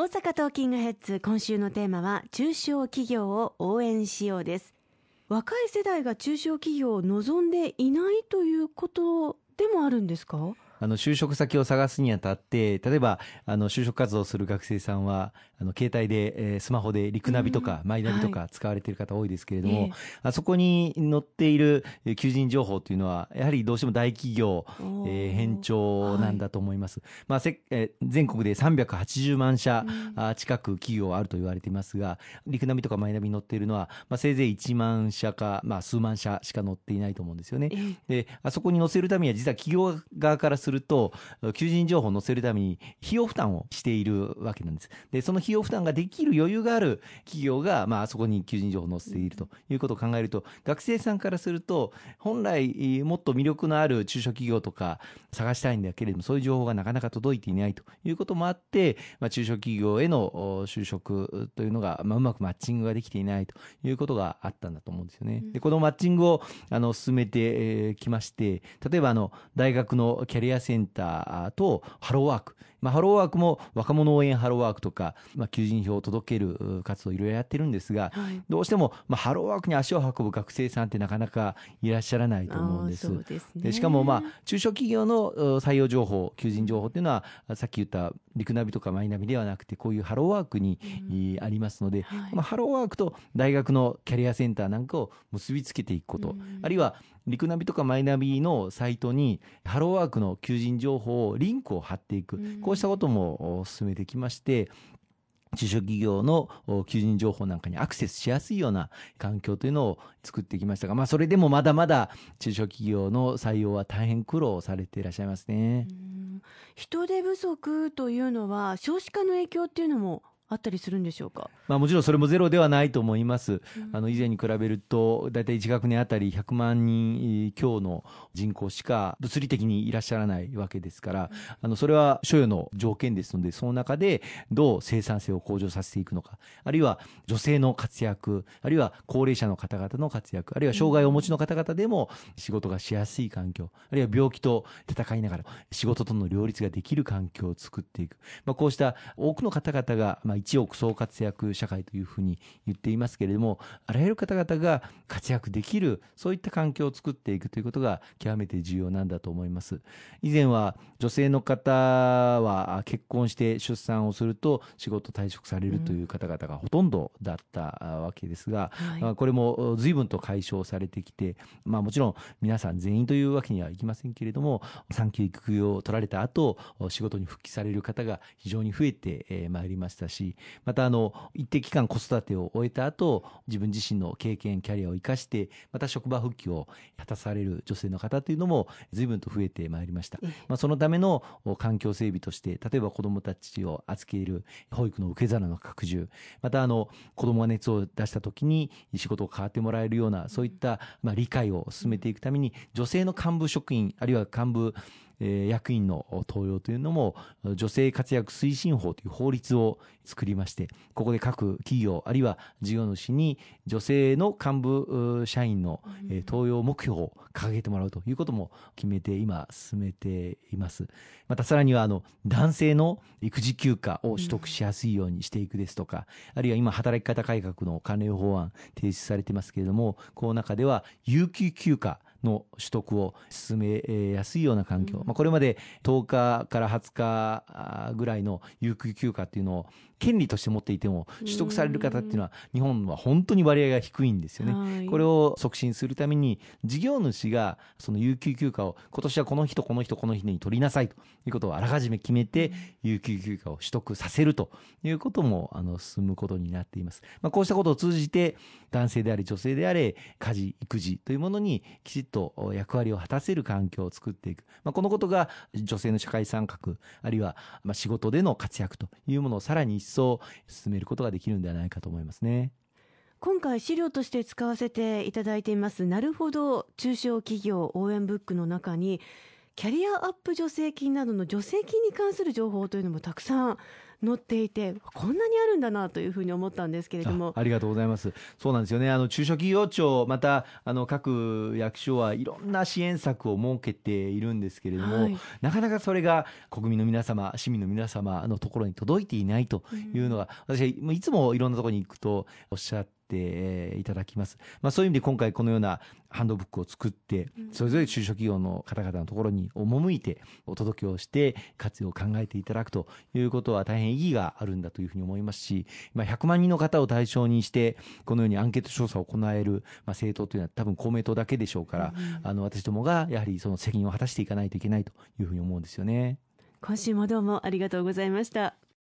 大阪トーキングヘッズ今週のテーマは中小企業を応援しようです。若い世代が中小企業を望んでいないということでもあるんですか？あの就職先を探すにあたって例えばあの就職活動する学生さんはあの携帯で、えー、スマホでリクナビとか、マイナビとか使われている方多いですけれども、はい、あそこに載っている求人情報というのはやはりどうしても大企業、えー、偏重なんだと思います、はい、まあせえー、全国で380万社、うん、近く企業あると言われていますがリクナビとかマイナビに載っているのは、まあ、せいぜい1万社か、まあ、数万社しか載っていないと思うんですよね。であそこに載せるためには実は企業側からすると求人情報を載せるために費用負担をしているわけなんです。でその費用負担ができる余裕がある企業が、まあ、そこに求人情報を載せているということを考えると、学生さんからすると、本来もっと魅力のある中小企業とか探したいんだけれども、そういう情報がなかなか届いていないということもあって、まあ、中小企業への就職というのが、まあ、うまくマッチングができていないということがあったんだと思うんですよね。でこのマッチングをあの進めてきまして、例えばあの大学のキャリアセンターとハローワーク、まあ、ハローワークも若者応援ハローワークとか、まあ、求人票を届ける活動いろいろやってるんですが、はい、どうしても、まあ、ハローワークに足を運ぶ学生さんってなかなかいらっしゃらないと思うんです。で、ね、しかも、まあ、中小企業の採用情報、求人情報っていうのは、さっき言ったリクナビとかマイナビではなくて、こういうハローワークに、うん、ありますので、はい、まあ、ハローワークと大学のキャリアセンターなんかを結びつけていくこと、うん、あるいはリクナビとかマイナビのサイトにハローワークの求人情報をリンクを貼っていく、うん、こうしたことも進めてきまして中小企業の求人情報なんかにアクセスしやすいような環境というのを作ってきましたが、まあ、それでもまだまだ中小企業の採用は大変苦労されていらっしゃいますね。人手不足というのは少子化の影響っていうのもあったりするんでしょうか、まあ、もちろんそれもゼロではないと思います、うん、あの以前に比べると、大体1学年あたり100万人強の人口しか物理的にいらっしゃらないわけですから、うん、あのそれは所有の条件ですので、その中でどう生産性を向上させていくのか、あるいは女性の活躍、あるいは高齢者の方々の活躍、あるいは障害をお持ちの方々でも仕事がしやすい環境、あるいは病気と戦いながら仕事との両立ができる環境を作っていく、まあ、こうした多くの方々が、まあ一億総活躍社会というふうに言っていますけれどもあらゆる方々が活躍できるそういった環境を作っていくということが極めて重要なんだと思います。以前は女性の方は結婚して出産をすると仕事退職されるという方々がほとんどだったわけですが、はい、これも随分と解消されてきて、まあ、もちろん皆さん全員というわけにはいきませんけれども産休育休を取られた後仕事に復帰される方が非常に増えてまいりましたしまたあの一定期間子育てを終えた後自分自身の経験キャリアを生かしてまた職場復帰を果たされる女性の方というのも随分と増えてまいりました、まあ、そのための環境整備として例えば子どもたちを預ける保育の受け皿の拡充またあの子どもが熱を出した時に仕事を変わってもらえるようなそういったまあ理解を進めていくために女性の幹部職員あるいは幹部えー、役員の登用というのも女性活躍推進法という法律を作りましてここで各企業あるいは事業主に女性の幹部社員の、登用目標を掲げてもらうということも決めて今進めています。またさらにはあの男性の育児休暇を取得しやすいようにしていくですとか、あるいは今働き方改革の関連法案提出されてますけれどもこの中では有給休暇の取得を進めやすいような環境、まあ、これまで10日から20日ぐらいの有給休暇っていうのを権利として持っていても取得される方っていうのは日本は本当に割合が低いんですよね。これを促進するために事業主がその有給休暇を今年はこの人この人この日に取りなさいということをあらかじめ決めて有給休暇を取得させるということもあの進むことになっています。まあ、こうしたことを通じて男性であれ女性であれ家事育児というものにきちっと役割を果たせる環境を作っていく、まあ、このことが女性の社会参画あるいはまあ仕事での活躍というものをさらに一層進めることができるんではないかと思いますね。今回資料として使わせていただいていますなるほど中小企業応援ブックの中にキャリアアップ助成金などの助成金に関する情報というのもたくさん載っていてこんなにあるんだなというふうに思ったんですけれども。ありがとうございます。そうなんですよね。あの中小企業庁またあの各役所はいろんな支援策を設けているんですけれども、はい、なかなかそれが国民の皆様市民の皆様のところに届いていないというのが、うん、私はいつもいろんなところに行くとおっしゃってていただきます。まあ、そういう意味で今回このようなハンドブックを作って、それぞれ中小企業の方々のところに赴いてお届けをして活用を考えていただくということは大変意義があるんだというふうに思いますし、まあ、100万人の方を対象にしてこのようにアンケート調査を行える、まあ、政党というのは多分公明党だけでしょうから、あの私どもがやはりその責任を果たしていかないといけないというふうに思うんですよね。今週もどうもありがとうございました。